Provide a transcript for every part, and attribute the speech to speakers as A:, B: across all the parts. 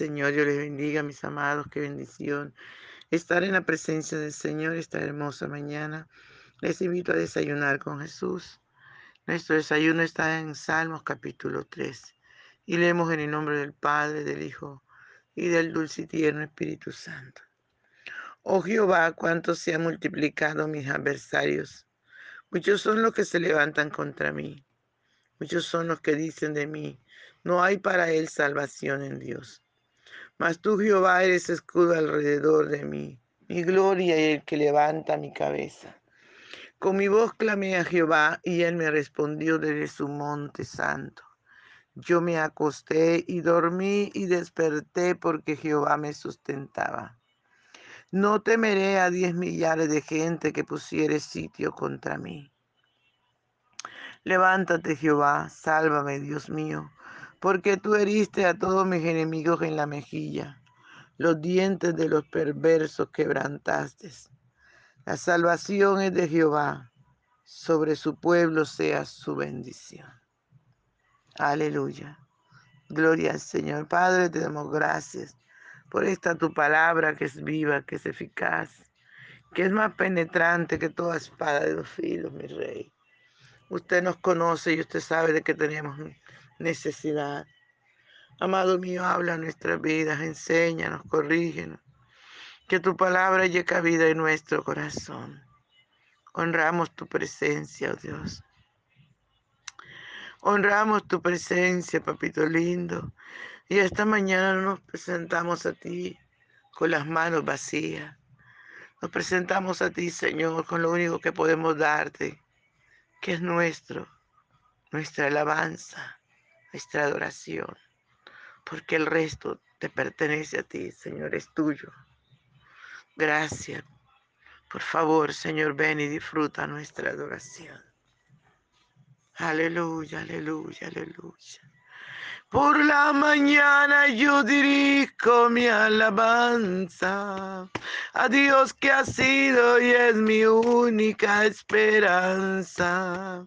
A: Señor. Yo les bendiga, mis amados. Qué bendición estar en la presencia del Señor esta hermosa mañana. Les invito a desayunar con Jesús. Nuestro desayuno está en Salmos capítulo 3 y leemos en el nombre del Padre, del Hijo y del dulce y tierno Espíritu Santo. Oh Jehová, cuánto se han multiplicado mis adversarios. Muchos son los que se levantan contra mí. Muchos son los que dicen de mí, no hay para él salvación en Dios. Mas tú, Jehová, eres escudo alrededor de mí, mi gloria y el que levanta mi cabeza. Con mi voz clamé a Jehová y él me respondió desde su monte santo. Yo me acosté y dormí y desperté porque Jehová me sustentaba. No temeré a diez millares de gente que pusiere sitio contra mí. Levántate, Jehová, sálvame, Dios mío, porque tú heriste a todos mis enemigos en la mejilla, los dientes de los perversos quebrantaste. La salvación es de Jehová, sobre su pueblo sea su bendición. Aleluya. Gloria al Señor. Padre, te damos gracias por esta tu palabra que es viva, que es eficaz, que es más penetrante que toda espada de dos filos, mi rey. Usted nos conoce y usted sabe de que tenemos necesidad. Amado mío, habla nuestras vidas, enséñanos, corrígenos. Que tu palabra llegue vida en nuestro corazón. Honramos tu presencia, oh Dios. Honramos tu presencia, papito lindo. Y esta mañana nos presentamos a ti con las manos vacías. Nos presentamos a ti, Señor, con lo único que podemos darte, que es nuestro, nuestra alabanza, nuestra adoración, porque el resto te pertenece a ti, Señor, es tuyo. Gracias. Por favor, Señor, ven y disfruta nuestra adoración. Aleluya, aleluya, aleluya. Por la mañana yo dirijo mi alabanza a Dios que ha sido y es mi única esperanza.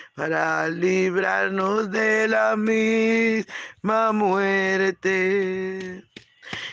A: para librarnos de la misma muerte.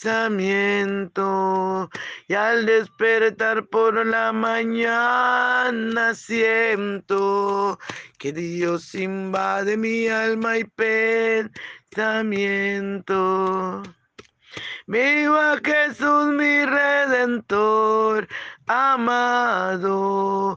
A: pensamiento. Y al despertar por la mañana siento que Dios invade mi alma y pensamiento. Viva Jesús mi redentor, amado,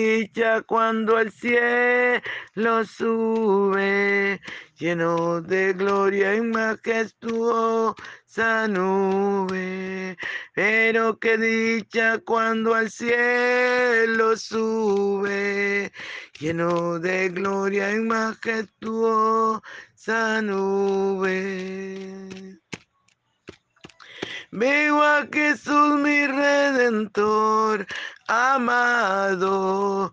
A: dicha cuando al cielo sube lleno de gloria y majestuosa nube. Pero qué dicha cuando al cielo sube, lleno de gloria y majestuosa nube. Veo a Jesús mi redentor, amado,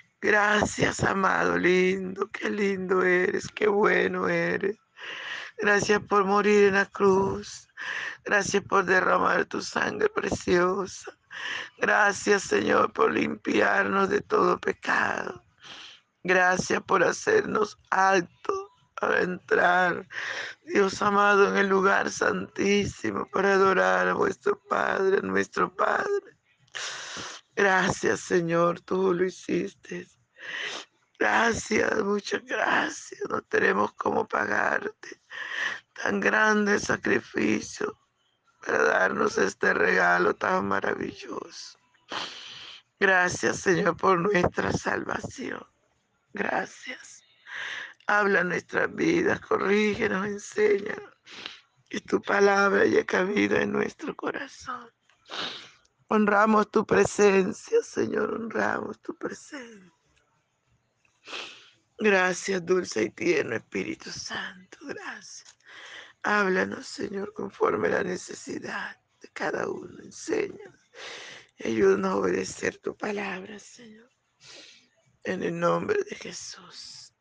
A: Gracias, amado lindo, qué lindo eres, qué bueno eres. Gracias por morir en la cruz. Gracias por derramar tu sangre preciosa. Gracias, Señor, por limpiarnos de todo pecado. Gracias por hacernos alto para entrar, Dios amado, en el lugar santísimo para adorar a vuestro Padre, nuestro Padre. Gracias, Señor, tú lo hiciste. Gracias, muchas gracias. No tenemos cómo pagarte tan grande sacrificio para darnos este regalo tan maravilloso. Gracias, Señor, por nuestra salvación. Gracias. Habla nuestras vidas, corrígenos, enséñanos. Que tu palabra haya cabida en nuestro corazón. Honramos tu presencia, Señor, honramos tu presencia. Gracias, dulce y tierno Espíritu Santo, gracias. Háblanos, Señor, conforme la necesidad de cada uno. Enséñanos. Ayúdanos a obedecer tu palabra, Señor. En el nombre de Jesús.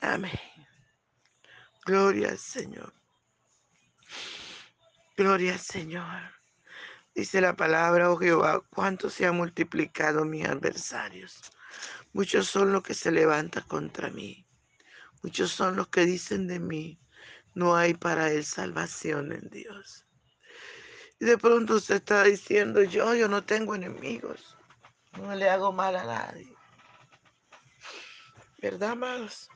A: Amén. Gloria Señor. Gloria Señor. Dice la palabra, oh Jehová, cuánto se han multiplicado mis adversarios. Muchos son los que se levantan contra mí. Muchos son los que dicen de mí, no hay para él salvación en Dios. Y de pronto usted está diciendo, yo, yo no tengo enemigos. No le hago mal a nadie. ¿Verdad, amados?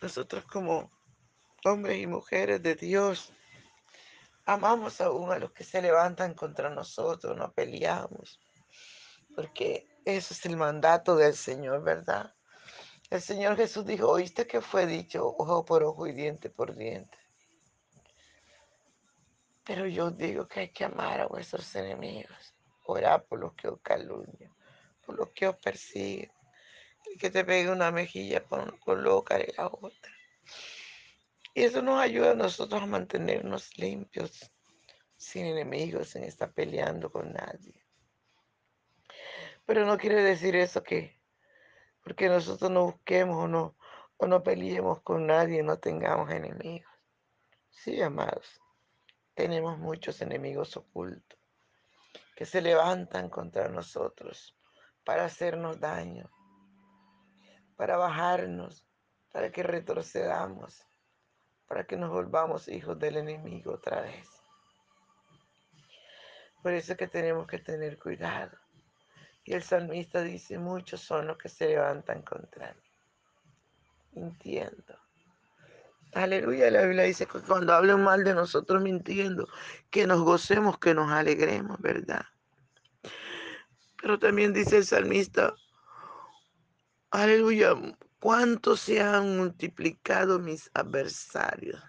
A: Nosotros como hombres y mujeres de Dios, amamos aún a los que se levantan contra nosotros, no peleamos, porque eso es el mandato del Señor, ¿verdad? El Señor Jesús dijo, ¿oíste que fue dicho ojo por ojo y diente por diente? Pero yo digo que hay que amar a vuestros enemigos, orar por los que os calumnian, por los que os persiguen. El que te pegue una mejilla, colócale la otra. Y eso nos ayuda a nosotros a mantenernos limpios, sin enemigos, sin estar peleando con nadie. Pero no quiere decir eso que porque nosotros no busquemos o no, o no peleemos con nadie, no tengamos enemigos. Sí, amados, tenemos muchos enemigos ocultos que se levantan contra nosotros para hacernos daño, para bajarnos, para que retrocedamos para que nos volvamos hijos del enemigo otra vez. Por eso que tenemos que tener cuidado. Y el salmista dice, muchos son los que se levantan contra mí. Entiendo. Aleluya, la Biblia dice que cuando hablen mal de nosotros mintiendo, que nos gocemos, que nos alegremos, ¿verdad? Pero también dice el salmista, aleluya, cuánto se han multiplicado mis adversarios.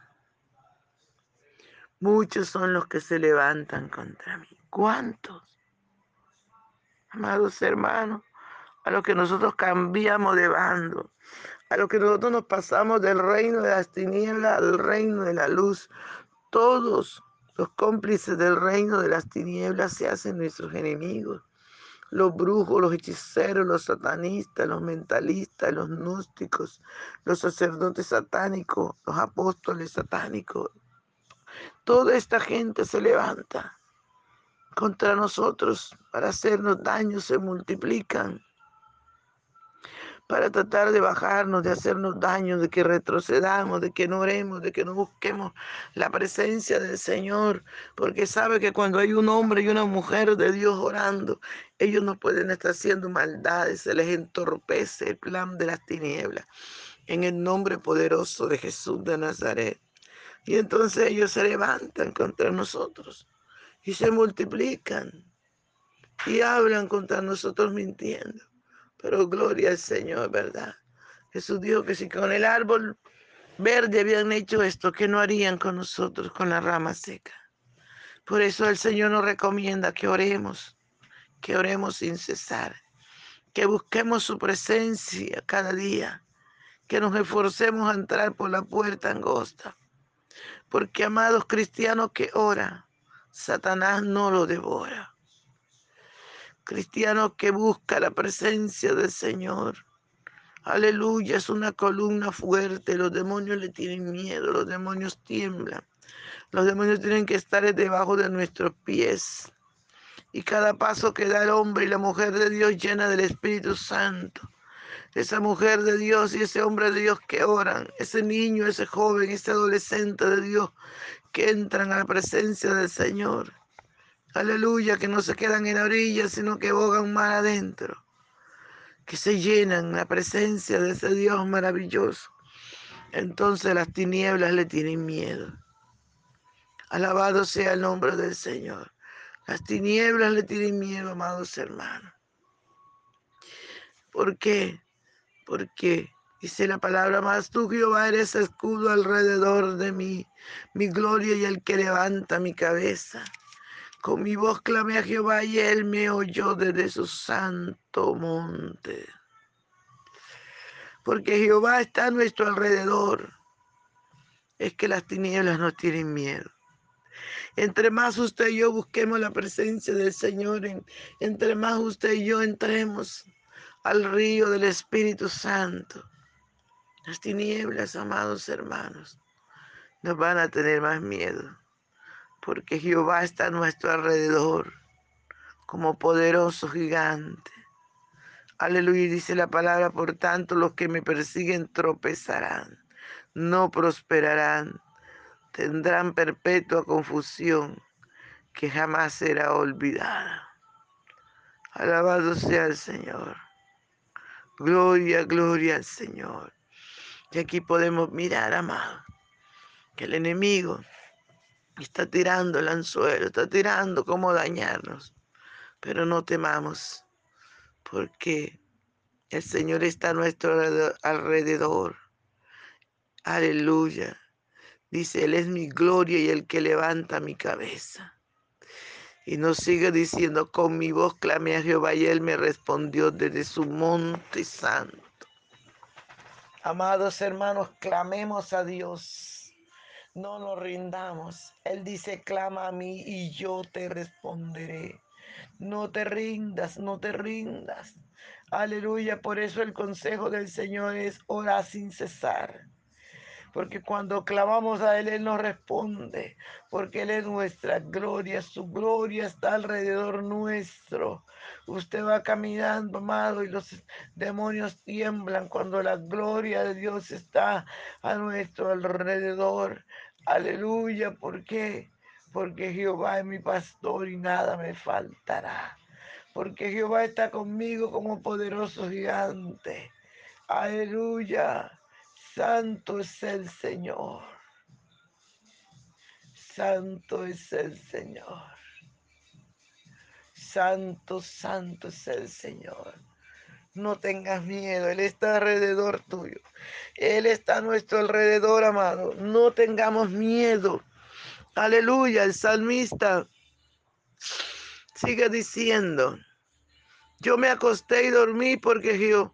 A: Muchos son los que se levantan contra mí. ¿Cuántos? Amados hermanos, a los que nosotros cambiamos de bando, a los que nosotros nos pasamos del reino de las tinieblas al reino de la luz, todos los cómplices del reino de las tinieblas se hacen nuestros enemigos. Los brujos, los hechiceros, los satanistas, los mentalistas, los gnósticos, los sacerdotes satánicos, los apóstoles satánicos, Toda esta gente se levanta contra nosotros para hacernos daño, se multiplican para tratar de bajarnos, de hacernos daño, de que retrocedamos, de que no oremos, de que no busquemos la presencia del Señor, porque sabe que cuando hay un hombre y una mujer de Dios orando, ellos no pueden estar haciendo maldades, se les entorpece el plan de las tinieblas. En el nombre poderoso de Jesús de Nazaret. Y entonces ellos se levantan contra nosotros y se multiplican y hablan contra nosotros mintiendo. Pero gloria al Señor, ¿verdad? Jesús dijo que si con el árbol verde habían hecho esto, ¿qué no harían con nosotros con la rama seca? Por eso el Señor nos recomienda que oremos, que oremos sin cesar, que busquemos su presencia cada día, que nos esforcemos a entrar por la puerta angosta porque amados cristianos que ora, Satanás no lo devora. Cristiano que busca la presencia del Señor. Aleluya, es una columna fuerte. Los demonios le tienen miedo, los demonios tiemblan. Los demonios tienen que estar debajo de nuestros pies. Y cada paso que da el hombre y la mujer de Dios llena del Espíritu Santo esa mujer de Dios y ese hombre de Dios que oran, ese niño, ese joven, ese adolescente de Dios que entran a la presencia del Señor. Aleluya, que no se quedan en la orilla, sino que bogan más adentro, que se llenan la presencia de ese Dios maravilloso. Entonces las tinieblas le tienen miedo. Alabado sea el nombre del Señor. Las tinieblas le tienen miedo, amados hermanos. ¿Por qué? porque dice la palabra más, tú Jehová eres escudo alrededor de mí, mi gloria y el que levanta mi cabeza. Con mi voz clamé a Jehová y él me oyó desde su santo monte. Porque Jehová está a nuestro alrededor. Es que las tinieblas no tienen miedo. Entre más usted y yo busquemos la presencia del Señor, entre más usted y yo entremos al río del Espíritu Santo. Las tinieblas, amados hermanos, nos van a tener más miedo, porque Jehová está a nuestro alrededor como poderoso gigante. Aleluya, dice la palabra, por tanto los que me persiguen tropezarán, no prosperarán, tendrán perpetua confusión que jamás será olvidada. Alabado sea el Señor. Gloria, gloria al Señor. Y aquí podemos mirar, amado, que el enemigo está tirando el anzuelo, está tirando cómo dañarnos. Pero no temamos, porque el Señor está a nuestro alrededor. Aleluya. Dice, Él es mi gloria y el que levanta mi cabeza. Y nos sigue diciendo, con mi voz clamé a Jehová y él me respondió desde su monte santo. Amados hermanos, clamemos a Dios. No nos rindamos. Él dice, clama a mí y yo te responderé. No te rindas, no te rindas. Aleluya. Por eso el consejo del Señor es orar sin cesar porque cuando clamamos a Él, Él nos responde, porque Él es nuestra gloria, su gloria está alrededor nuestro. Usted va caminando, amado, y los demonios tiemblan cuando la gloria de Dios está a nuestro alrededor. Aleluya, ¿por qué? Porque Jehová es mi pastor y nada me faltará. Porque Jehová está conmigo como poderoso gigante. Aleluya. Santo es el Señor. Santo es el Señor. Santo, santo es el Señor. No tengas miedo, Él está alrededor tuyo. Él está a nuestro alrededor, amado. No tengamos miedo. Aleluya, el salmista sigue diciendo, yo me acosté y dormí porque Jehová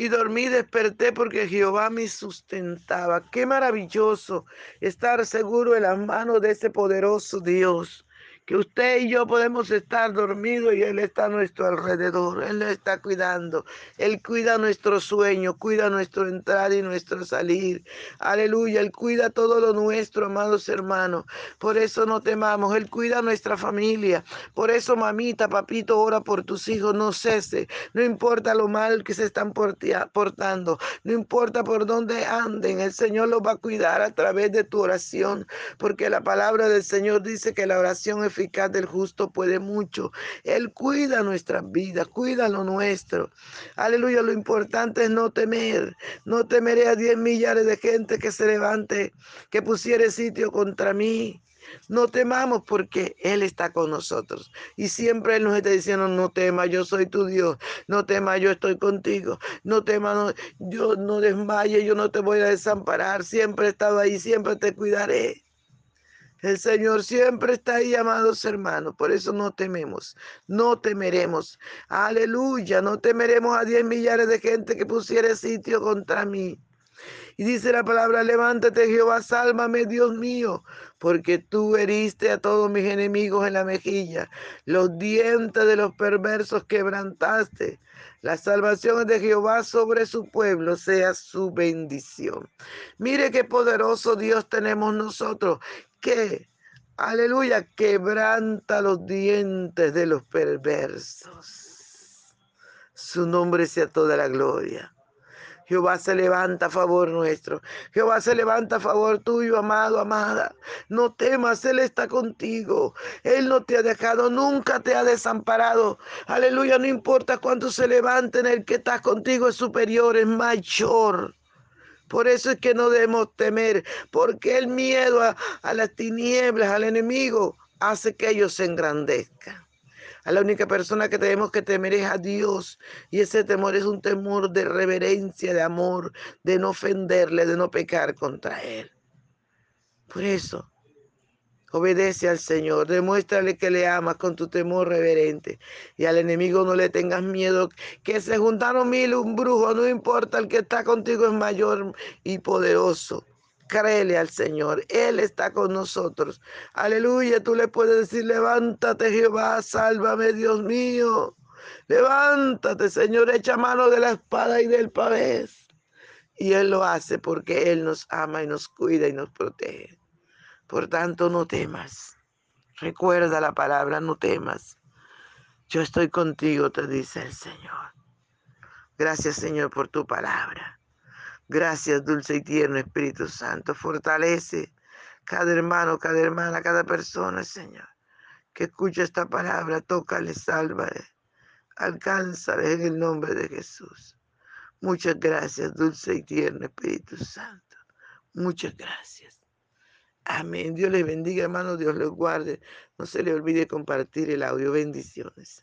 A: y dormí, desperté porque Jehová me sustentaba. Qué maravilloso estar seguro en las manos de ese poderoso Dios que usted y yo podemos estar dormidos y Él está a nuestro alrededor, Él nos está cuidando, Él cuida nuestro sueño, cuida nuestro entrar y nuestro salir, aleluya, Él cuida todo lo nuestro, amados hermanos, por eso no temamos, Él cuida nuestra familia, por eso mamita, papito, ora por tus hijos, no cese, no importa lo mal que se están portando, no importa por dónde anden, el Señor los va a cuidar a través de tu oración, porque la palabra del Señor dice que la oración es del justo puede mucho. Él cuida nuestras vidas, cuida lo nuestro. Aleluya, lo importante es no temer. No temeré a diez millares de gente que se levante, que pusiere sitio contra mí. No temamos porque Él está con nosotros. Y siempre Él nos está diciendo, no temas, yo soy tu Dios. No temas, yo estoy contigo. No temas, yo no desmaye, yo no te voy a desamparar. Siempre he estado ahí, siempre te cuidaré. El Señor siempre está ahí, amados hermanos. Por eso no tememos, no temeremos. Aleluya, no temeremos a diez millares de gente que pusiera sitio contra mí. Y dice la palabra, levántate Jehová, sálvame Dios mío, porque tú heriste a todos mis enemigos en la mejilla, los dientes de los perversos quebrantaste. La salvación de Jehová sobre su pueblo sea su bendición. Mire qué poderoso Dios tenemos nosotros, que, aleluya, quebranta los dientes de los perversos. Su nombre sea toda la gloria. Jehová se levanta a favor nuestro. Jehová se levanta a favor tuyo, amado, amada. No temas, Él está contigo. Él no te ha dejado, nunca te ha desamparado. Aleluya, no importa cuánto se levanten, el que está contigo es superior, es mayor. Por eso es que no debemos temer, porque el miedo a, las tinieblas, al enemigo, hace que ellos se engrandezcan. A la única persona que tenemos que temer es a Dios. Y ese temor es un temor de reverencia, de amor, de no ofenderle, de no pecar contra Él. Por eso, Obedece al Señor, demuéstrale que le amas con tu temor reverente. Y al enemigo no le tengas miedo, que se juntaron mil un brujo, no importa, el que está contigo es mayor y poderoso. Créele al Señor, Él está con nosotros. Aleluya, tú le puedes decir, levántate Jehová, sálvame Dios mío. Levántate Señor, echa mano de la espada y del pavés. Y Él lo hace porque Él nos ama y nos cuida y nos protege. Por tanto, no temas. Recuerda la palabra, no temas. Yo estoy contigo, te dice el Señor. Gracias, Señor, por tu palabra. Gracias, dulce y tierno Espíritu Santo. Fortalece cada hermano, cada hermana, cada persona, Señor, que escucha esta palabra. Tócale, sálvale. Alcánzale en el nombre de Jesús. Muchas gracias, dulce y tierno Espíritu Santo. Muchas gracias. Amén. Dios les bendiga, hermano. Dios les guarde. No se le olvide compartir el audio. Bendiciones.